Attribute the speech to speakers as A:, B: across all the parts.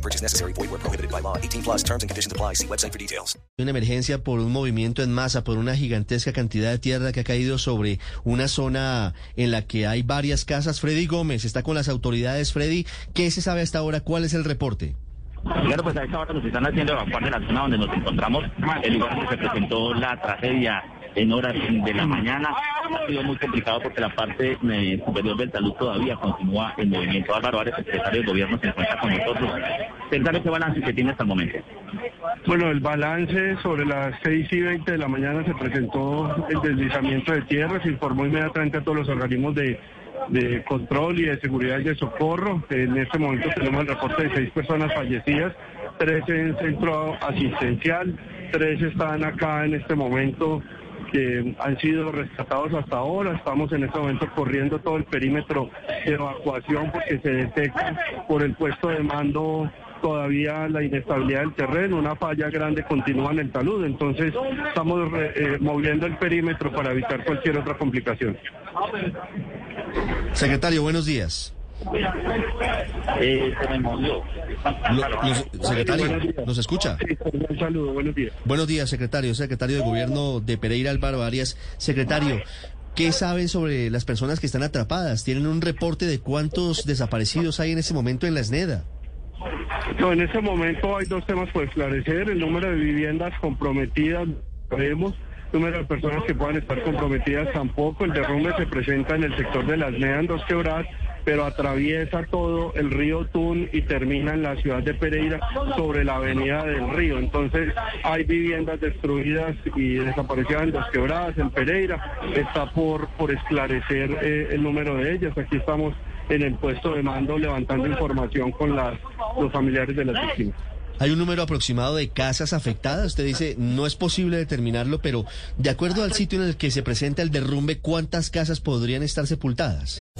A: No purchase necessary. Void where prohibited by law. 18 plus terms and conditions apply. See website for details.
B: Una emergencia por un movimiento en masa, por una gigantesca cantidad de tierra que ha caído sobre una zona en la que hay varias casas. Freddy Gómez está con las autoridades. Freddy, ¿qué se sabe hasta ahora? ¿Cuál es el reporte?
C: Claro, pues a esta hora nos están haciendo evacuar de la zona donde nos encontramos, el lugar donde se presentó la tragedia en horas de la mañana. Ha sido muy complicado porque la parte eh, superior del talud todavía continúa en movimiento. Álvaro Ares, secretario de Gobierno, se encuentra con nosotros. Secretario, ¿qué balance que tiene hasta el momento?
D: Bueno, el balance sobre las 6 y 20 de la mañana se presentó el deslizamiento de tierra, se informó inmediatamente a todos los organismos de, de control y de seguridad y de socorro. En este momento tenemos el reporte de seis personas fallecidas, tres en centro asistencial, tres están acá en este momento que han sido rescatados hasta ahora. Estamos en este momento corriendo todo el perímetro de evacuación porque se detecta por el puesto de mando todavía la inestabilidad del terreno, una falla grande continúa en el talud, entonces estamos eh, moviendo el perímetro para evitar cualquier otra complicación.
B: Secretario, buenos días.
C: Eh, se me movió.
B: Lo- nos- secretario, ¿nos escucha?
D: Un saludo, buenos días.
B: Buenos días, secretario. Secretario de Gobierno de Pereira, Álvaro Arias. Secretario, ¿qué saben sobre las personas que están atrapadas? ¿Tienen un reporte de cuántos desaparecidos hay en ese momento en la SNEDA?
D: No, en este momento hay dos temas por esclarecer. El número de viviendas comprometidas, sabemos. El número de personas que puedan estar comprometidas tampoco. El derrumbe se presenta en el sector de las NEA en Dos Quebradas, pero atraviesa todo el río Tun y termina en la ciudad de Pereira sobre la avenida del río. Entonces hay viviendas destruidas y desaparecidas en Dos Quebradas, en Pereira. Está por, por esclarecer eh, el número de ellas. Aquí estamos en el puesto de mando levantando información con las, los familiares de las víctimas.
B: ¿Hay un número aproximado de casas afectadas? Usted dice, no es posible determinarlo, pero de acuerdo al sitio en el que se presenta el derrumbe, ¿cuántas casas podrían estar sepultadas?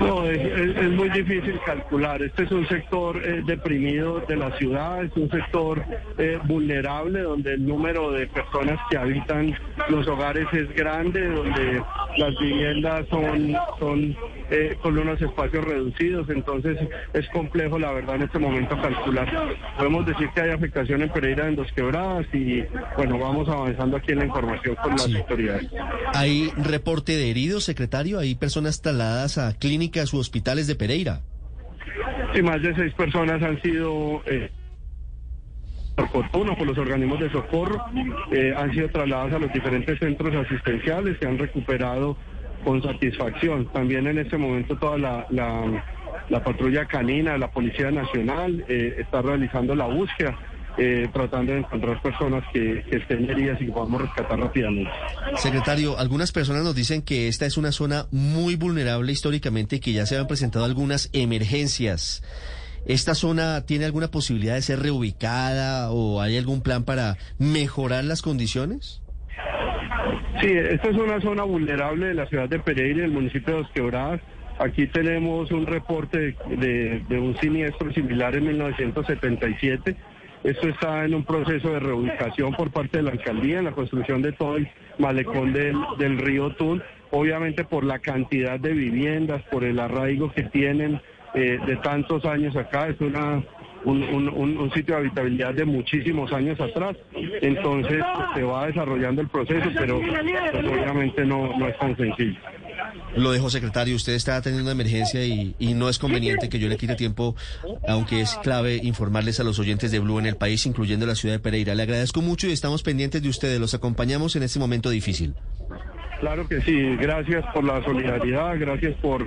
D: No, es, es- muy difícil calcular. Este es un sector eh, deprimido de la ciudad, es un sector eh, vulnerable donde el número de personas que habitan los hogares es grande, donde las viviendas son, son eh, con unos espacios reducidos, entonces es complejo la verdad en este momento calcular. Podemos decir que hay afectación en Pereira en dos quebradas y bueno, vamos avanzando aquí en la información con las autoridades.
B: ¿Hay reporte de heridos, secretario? ¿Hay personas trasladadas a clínicas u hospitales de Pereira?
D: Sí, más de seis personas han sido, eh, fortuna, por los organismos de socorro, eh, han sido trasladadas a los diferentes centros asistenciales, se han recuperado con satisfacción. También en este momento toda la, la- la patrulla canina, la Policía Nacional, eh, está realizando la búsqueda, eh, tratando de encontrar personas que, que estén heridas y que podamos rescatar rápidamente.
B: Secretario, algunas personas nos dicen que esta es una zona muy vulnerable históricamente y que ya se han presentado algunas emergencias. ¿Esta zona tiene alguna posibilidad de ser reubicada o hay algún plan para mejorar las condiciones?
D: Sí, esta es una zona vulnerable de la ciudad de Pereira, el municipio de Dos Quebradas. Aquí tenemos un reporte de, un siniestro similar en 1977. Esto está en un proceso de reubicación por parte de la alcaldía en la construcción de todo el malecón del, del río Tun. Obviamente por la cantidad de viviendas, por el arraigo que tienen eh, de tantos años acá. Es una un, un- un- sitio de habitabilidad de muchísimos años atrás. Entonces pues, se va desarrollando el proceso, pero pues, obviamente no, no es tan sencillo.
B: Lo dejo, secretario. Usted está teniendo una emergencia y, y, no es conveniente que yo le quite tiempo, aunque es clave informarles a los oyentes de Blue en el país, incluyendo la ciudad de Pereira. Le agradezco mucho y estamos pendientes de ustedes. Los acompañamos en este momento difícil.
D: Claro que sí. Gracias por la solidaridad. Gracias por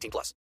E: 18 plus.